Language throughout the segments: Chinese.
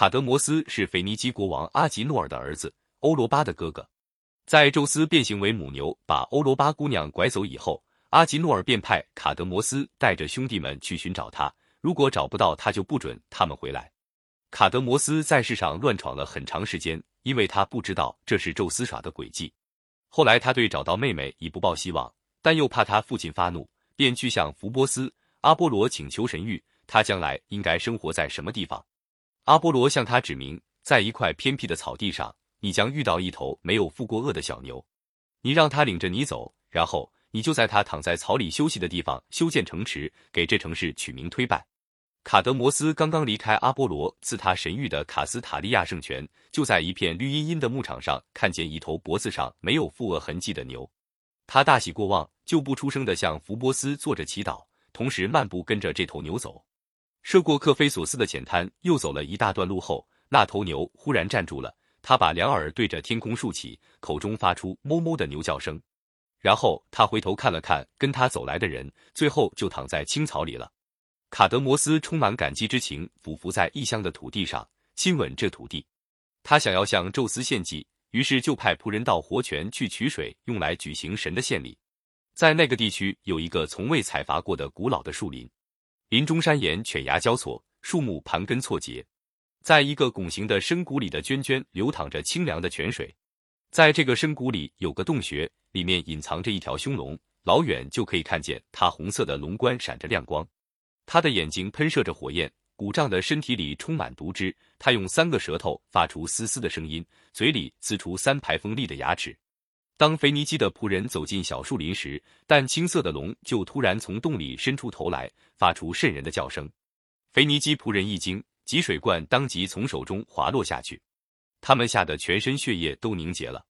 卡德摩斯是腓尼基国王阿吉诺尔的儿子，欧罗巴的哥哥。在宙斯变形为母牛，把欧罗巴姑娘拐走以后，阿吉诺尔便派卡德摩斯带着兄弟们去寻找他。如果找不到他，就不准他们回来。卡德摩斯在世上乱闯了很长时间，因为他不知道这是宙斯耍的诡计。后来他对找到妹妹已不抱希望，但又怕他父亲发怒，便去向福波斯、阿波罗请求神谕，他将来应该生活在什么地方。阿波罗向他指明，在一块偏僻的草地上，你将遇到一头没有负过恶的小牛，你让他领着你走，然后你就在他躺在草里休息的地方修建城池，给这城市取名推拜。卡德摩斯刚刚离开阿波罗赐他神谕的卡斯塔利亚圣泉，就在一片绿茵茵的牧场上看见一头脖子上没有负恶痕迹的牛，他大喜过望，就不出声的向福波斯做着祈祷，同时漫步跟着这头牛走。涉过克菲索斯的浅滩，又走了一大段路后，那头牛忽然站住了，他把两耳对着天空竖起，口中发出哞哞的牛叫声，然后他回头看了看跟他走来的人，最后就躺在青草里了。卡德摩斯充满感激之情，俯伏在异乡的土地上，亲吻这土地。他想要向宙斯献祭，于是就派仆人到活泉去取水，用来举行神的献礼。在那个地区有一个从未采伐过的古老的树林，林中山岩犬牙交错，树木盘根错节。在一个拱形的深谷里的涓涓流淌着清凉的泉水。在这个深谷里有个洞穴，里面隐藏着一条凶龙，老远就可以看见它红色的龙冠闪着亮光。它的眼睛喷射着火焰，鼓胀的身体里充满毒汁。它用三个舌头发出嘶嘶的声音，嘴里呲出三排锋利的牙齿。当腓尼基的仆人走进小树林时，淡青色的龙就突然从洞里伸出头来，发出瘆人的叫声。腓尼基仆人一惊，汲水罐当即从手中滑落下去，他们吓得全身血液都凝结了。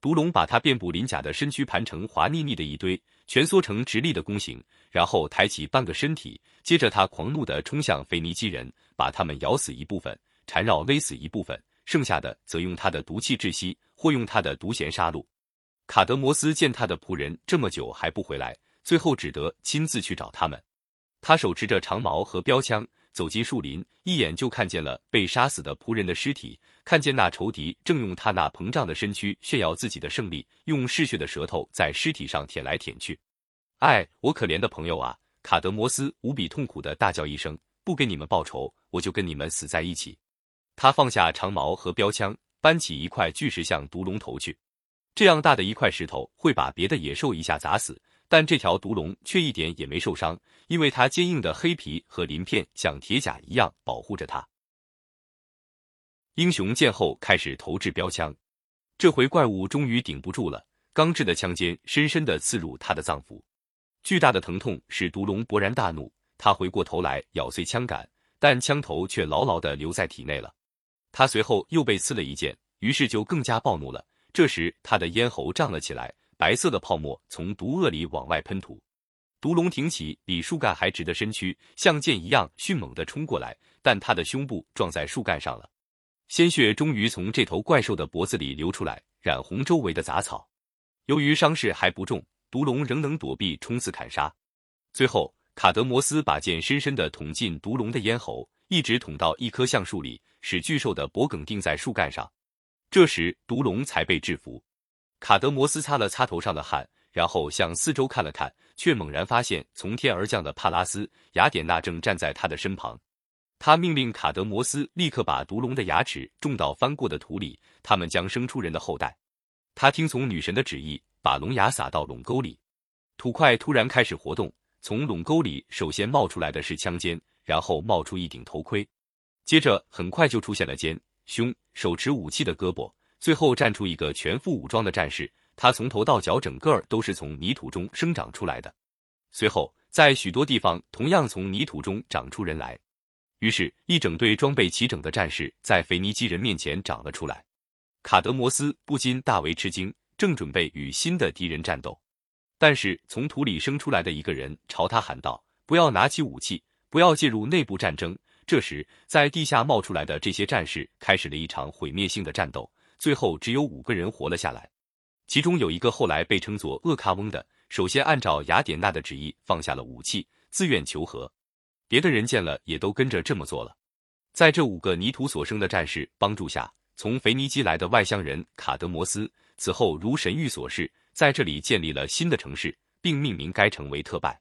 毒龙把他遍布鳞甲的身躯盘成滑腻腻的一堆，蜷缩成直立的弓形，然后抬起半个身体，接着他狂怒地冲向腓尼基人，把他们咬死一部分，缠绕勒死一部分，剩下的则用他的毒气窒息，或用他的毒涎杀戮。卡德摩斯见他的仆人这么久还不回来，最后只得亲自去找他们。他手持着长矛和标枪。走进树林，一眼就看见了被杀死的仆人的尸体，看见那仇敌正用他那膨胀的身躯炫耀自己的胜利，用嗜血的舌头在尸体上舔来舔去。哎，我可怜的朋友啊！卡德摩斯无比痛苦的大叫一声：“不给你们报仇，我就跟你们死在一起。”他放下长矛和标枪，搬起一块巨石向毒龙投去。这样大的一块石头会把别的野兽一下砸死。但这条毒龙却一点也没受伤，因为它坚硬的黑皮和鳞片像铁甲一样保护着它。英雄见后开始投掷标枪，这回怪物终于顶不住了，钢制的枪尖深深地刺入他的脏腑，巨大的疼痛使毒龙勃然大怒，他回过头来咬碎枪杆，但枪头却牢牢地留在体内了。他随后又被刺了一剑，于是就更加暴怒了。这时他的咽喉胀了起来。白色的泡沫从毒颚里往外喷吐，毒龙挺起比树干还直的身躯，像箭一样迅猛地冲过来，但他的胸部撞在树干上了，鲜血终于从这头怪兽的脖子里流出来，染红周围的杂草。由于伤势还不重，毒龙仍能躲避冲刺砍杀。最后，卡德摩斯把剑深深地捅进毒龙的咽喉，一直捅到一棵橡树里，使巨兽的脖梗钉在树干上。这时，毒龙才被制服。卡德摩斯擦了擦头上的汗，然后向四周看了看，却猛然发现从天而降的帕拉斯、雅典娜正站在他的身旁。他命令卡德摩斯立刻把毒龙的牙齿种到翻过的土里，他们将生出人的后代。他听从女神的旨意，把龙牙撒到垄沟里。土块突然开始活动，从垄沟里首先冒出来的是枪尖，然后冒出一顶头盔，接着很快就出现了肩、胸、手持武器的胳膊。最后站出一个全副武装的战士，他从头到脚整个都是从泥土中生长出来的。随后，在许多地方同样从泥土中长出人来。于是，一整队装备齐整的战士在腓尼基人面前长了出来。卡德摩斯不禁大为吃惊，正准备与新的敌人战斗，但是从土里生出来的一个人朝他喊道：“不要拿起武器，不要介入内部战争。”这时，在地下冒出来的这些战士开始了一场毁灭性的战斗。最后只有五个人活了下来，其中有一个后来被称作厄卡翁的，首先按照雅典娜的旨意放下了武器，自愿求和。别的人见了也都跟着这么做了。在这五个泥土所生的战士帮助下，从腓尼基来的外乡人卡德摩斯此后如神谕所示，在这里建立了新的城市，并命名该城为特拜。